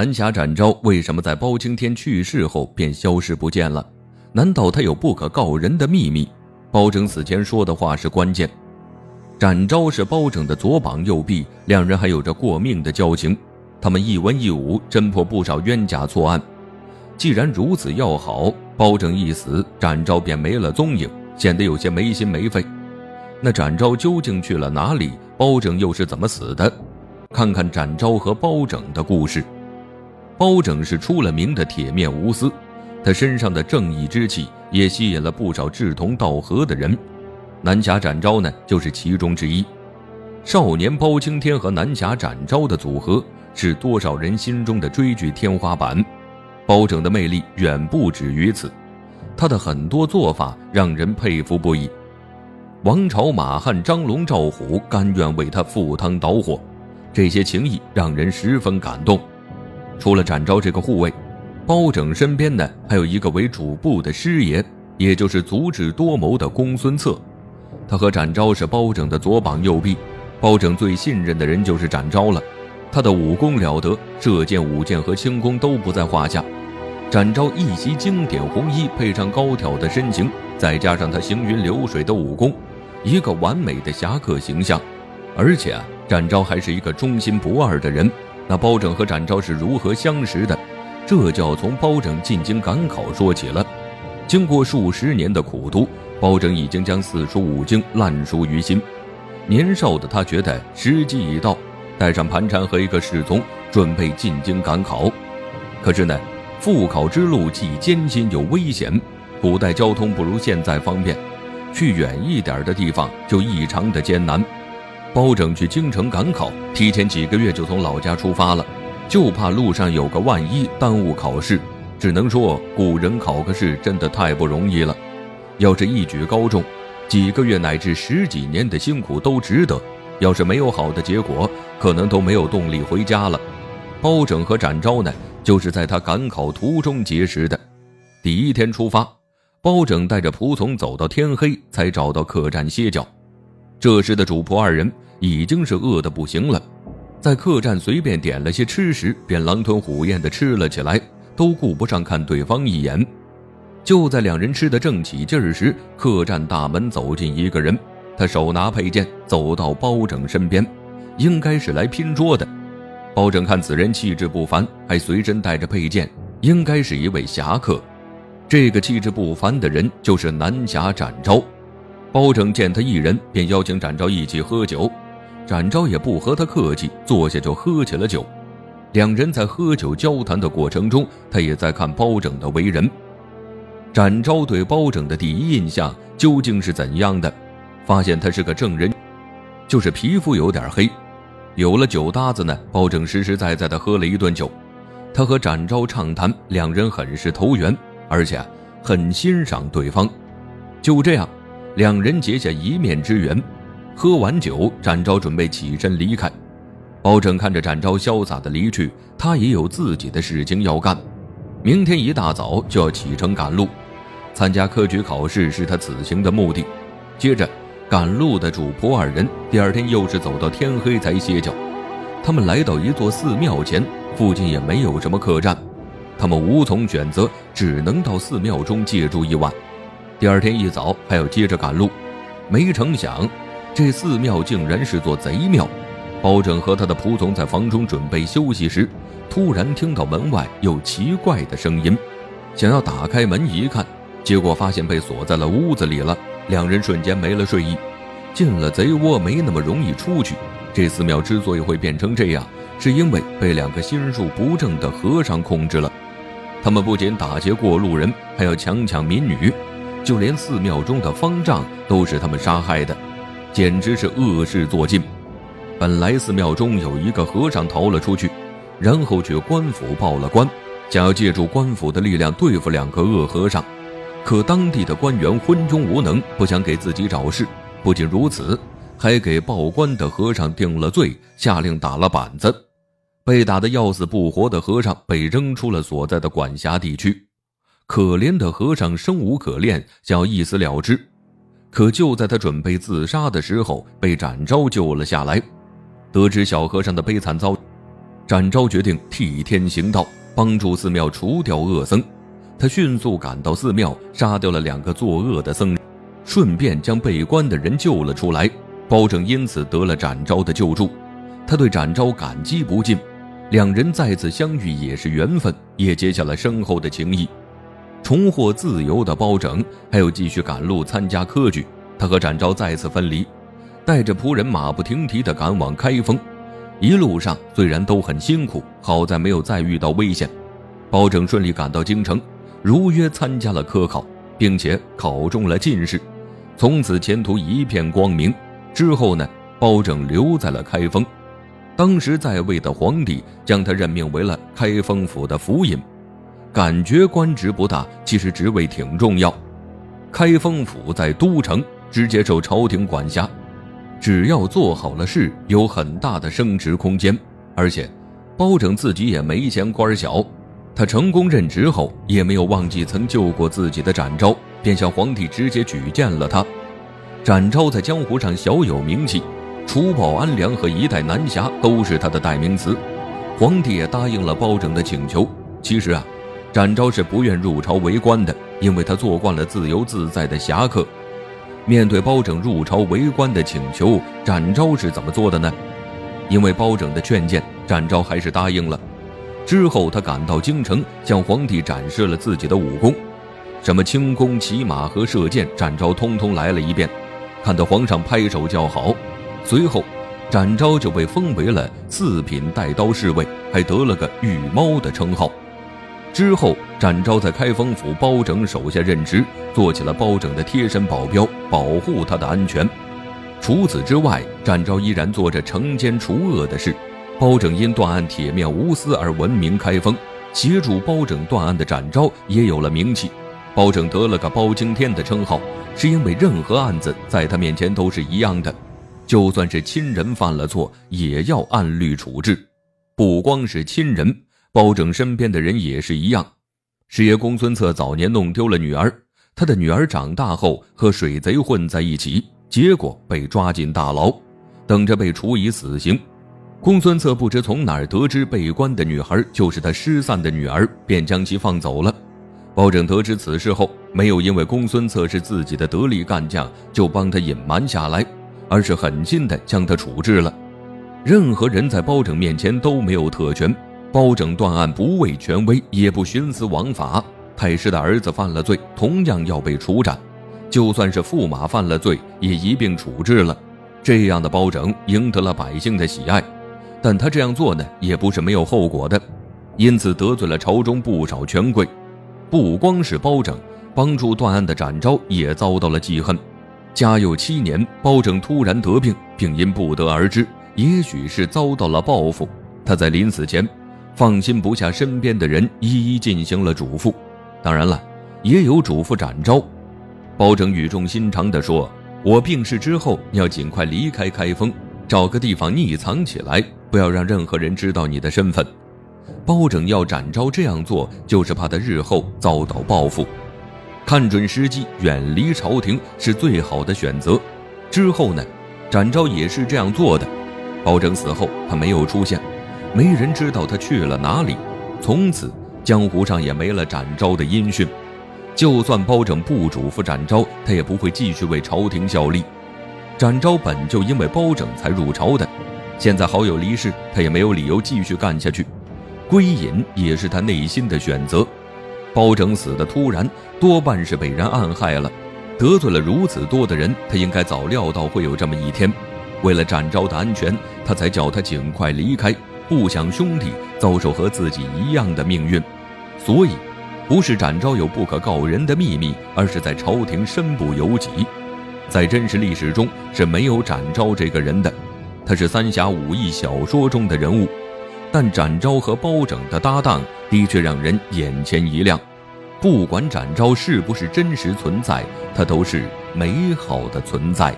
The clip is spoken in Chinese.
南侠展昭为什么在包青天去世后便消失不见了？难道他有不可告人的秘密？包拯死前说的话是关键。展昭是包拯的左膀右臂，两人还有着过命的交情。他们一文一武，侦破不少冤假错案。既然如此要好，包拯一死，展昭便没了踪影，显得有些没心没肺。那展昭究竟去了哪里？包拯又是怎么死的？看看展昭和包拯的故事。包拯是出了名的铁面无私，他身上的正义之气也吸引了不少志同道合的人。南侠展昭呢，就是其中之一。少年包青天和南侠展昭的组合，是多少人心中的追剧天花板。包拯的魅力远不止于此，他的很多做法让人佩服不已。王朝、马汉、张龙、赵虎甘愿为他赴汤蹈火，这些情谊让人十分感动。除了展昭这个护卫，包拯身边呢还有一个为主簿的师爷，也就是足智多谋的公孙策。他和展昭是包拯的左膀右臂，包拯最信任的人就是展昭了。他的武功了得，射箭、舞剑和轻功都不在话下。展昭一袭经典红衣，配上高挑的身形，再加上他行云流水的武功，一个完美的侠客形象。而且啊，展昭还是一个忠心不二的人。那包拯和展昭是如何相识的？这就要从包拯进京赶考说起了。经过数十年的苦读，包拯已经将四书五经烂熟于心。年少的他觉得时机已到，带上盘缠和一个侍从，准备进京赶考。可是呢，赴考之路既艰辛又危险。古代交通不如现在方便，去远一点的地方就异常的艰难。包拯去京城赶考，提前几个月就从老家出发了，就怕路上有个万一耽误考试。只能说古人考个试真的太不容易了，要是一举高中，几个月乃至十几年的辛苦都值得。要是没有好的结果，可能都没有动力回家了。包拯和展昭呢，就是在他赶考途中结识的。第一天出发，包拯带着仆从走到天黑，才找到客栈歇脚。这时的主仆二人已经是饿得不行了，在客栈随便点了些吃食，便狼吞虎咽地吃了起来，都顾不上看对方一眼。就在两人吃得正起劲时，客栈大门走进一个人，他手拿佩剑走到包拯身边，应该是来拼桌的。包拯看此人气质不凡，还随身带着佩剑，应该是一位侠客。这个气质不凡的人就是南侠展昭。包拯见他一人，便邀请展昭一起喝酒。展昭也不和他客气，坐下就喝起了酒。两人在喝酒交谈的过程中，他也在看包拯的为人。展昭对包拯的第一印象究竟是怎样的？发现他是个正人，就是皮肤有点黑。有了酒搭子呢，包拯实实在在的喝了一顿酒。他和展昭畅谈，两人很是投缘，而且很欣赏对方。就这样。两人结下一面之缘，喝完酒，展昭准备起身离开。包拯看着展昭潇洒的离去，他也有自己的事情要干。明天一大早就要启程赶路，参加科举考试是他此行的目的。接着，赶路的主仆二人第二天又是走到天黑才歇脚。他们来到一座寺庙前，附近也没有什么客栈，他们无从选择，只能到寺庙中借住一晚。第二天一早还要接着赶路，没成想，这寺庙竟然是座贼庙。包拯和他的仆从在房中准备休息时，突然听到门外有奇怪的声音，想要打开门一看，结果发现被锁在了屋子里了。两人瞬间没了睡意，进了贼窝没那么容易出去。这寺庙之所以会变成这样，是因为被两个心术不正的和尚控制了。他们不仅打劫过路人，还要强抢民女。就连寺庙中的方丈都是他们杀害的，简直是恶事做尽。本来寺庙中有一个和尚逃了出去，然后去官府报了官，想要借助官府的力量对付两个恶和尚。可当地的官员昏庸无能，不想给自己找事。不仅如此，还给报官的和尚定了罪，下令打了板子。被打得要死不活的和尚被扔出了所在的管辖地区。可怜的和尚生无可恋，想要一死了之，可就在他准备自杀的时候，被展昭救了下来。得知小和尚的悲惨遭遇，展昭决定替天行道，帮助寺庙除掉恶僧。他迅速赶到寺庙，杀掉了两个作恶的僧人，顺便将被关的人救了出来。包拯因此得了展昭的救助，他对展昭感激不尽。两人再次相遇也是缘分，也结下了深厚的情谊。重获自由的包拯还有继续赶路参加科举，他和展昭再次分离，带着仆人马不停蹄地赶往开封。一路上虽然都很辛苦，好在没有再遇到危险。包拯顺利赶到京城。如约参加了科考，并且考中了进士，从此前途一片光明。之后呢，包拯留在了开封，当时在位的皇帝将他任命为了开封府的府尹，感觉官职不大，其实职位挺重要。开封府在都城，直接受朝廷管辖，只要做好了事，有很大的升职空间。而且，包拯自己也没嫌官小。他成功任职后，也没有忘记曾救过自己的展昭，便向皇帝直接举荐了他。展昭在江湖上小有名气，除暴安良和一代南侠都是他的代名词。皇帝也答应了包拯的请求。其实啊，展昭是不愿入朝为官的，因为他做惯了自由自在的侠客。面对包拯入朝为官的请求，展昭是怎么做的呢？因为包拯的劝谏，展昭还是答应了。之后，他赶到京城，向皇帝展示了自己的武功，什么轻功、骑马和射箭，展昭通通来了一遍，看得皇上拍手叫好。随后，展昭就被封为了四品带刀侍卫，还得了个“御猫”的称号。之后，展昭在开封府包拯手下任职，做起了包拯的贴身保镖，保护他的安全。除此之外，展昭依然做着惩奸除恶的事。包拯因断案铁面无私而闻名开封，协助包拯断案的展昭也有了名气。包拯得了个包青天的称号，是因为任何案子在他面前都是一样的，就算是亲人犯了错，也要按律处置。不光是亲人，包拯身边的人也是一样。师爷公孙策早年弄丢了女儿，他的女儿长大后和水贼混在一起，结果被抓进大牢，等着被处以死刑。公孙策不知从哪儿得知被关的女孩就是他失散的女儿，便将其放走了。包拯得知此事后，没有因为公孙策是自己的得力干将就帮他隐瞒下来，而是狠心的将他处置了。任何人在包拯面前都没有特权，包拯断案不畏权威，也不徇私枉法。太师的儿子犯了罪，同样要被处斩；就算是驸马犯了罪，也一并处置了。这样的包拯赢得了百姓的喜爱。但他这样做呢，也不是没有后果的，因此得罪了朝中不少权贵。不光是包拯，帮助断案的展昭也遭到了记恨。嘉佑七年，包拯突然得病，并因不得而知，也许是遭到了报复。他在临死前，放心不下身边的人，一一进行了嘱咐。当然了，也有嘱咐展昭。包拯语重心长地说：“我病逝之后，要尽快离开开封，找个地方匿藏起来。”不要让任何人知道你的身份。包拯要展昭这样做，就是怕他日后遭到报复。看准时机，远离朝廷是最好的选择。之后呢，展昭也是这样做的。包拯死后，他没有出现，没人知道他去了哪里。从此，江湖上也没了展昭的音讯。就算包拯不嘱咐展昭，他也不会继续为朝廷效力。展昭本就因为包拯才入朝的。现在好友离世，他也没有理由继续干下去。归隐也是他内心的选择。包拯死的突然，多半是被人暗害了，得罪了如此多的人，他应该早料到会有这么一天。为了展昭的安全，他才叫他尽快离开，不想兄弟遭受和自己一样的命运。所以，不是展昭有不可告人的秘密，而是在朝廷身不由己。在真实历史中是没有展昭这个人的。他是三侠五义小说中的人物，但展昭和包拯的搭档的确让人眼前一亮。不管展昭是不是真实存在，他都是美好的存在。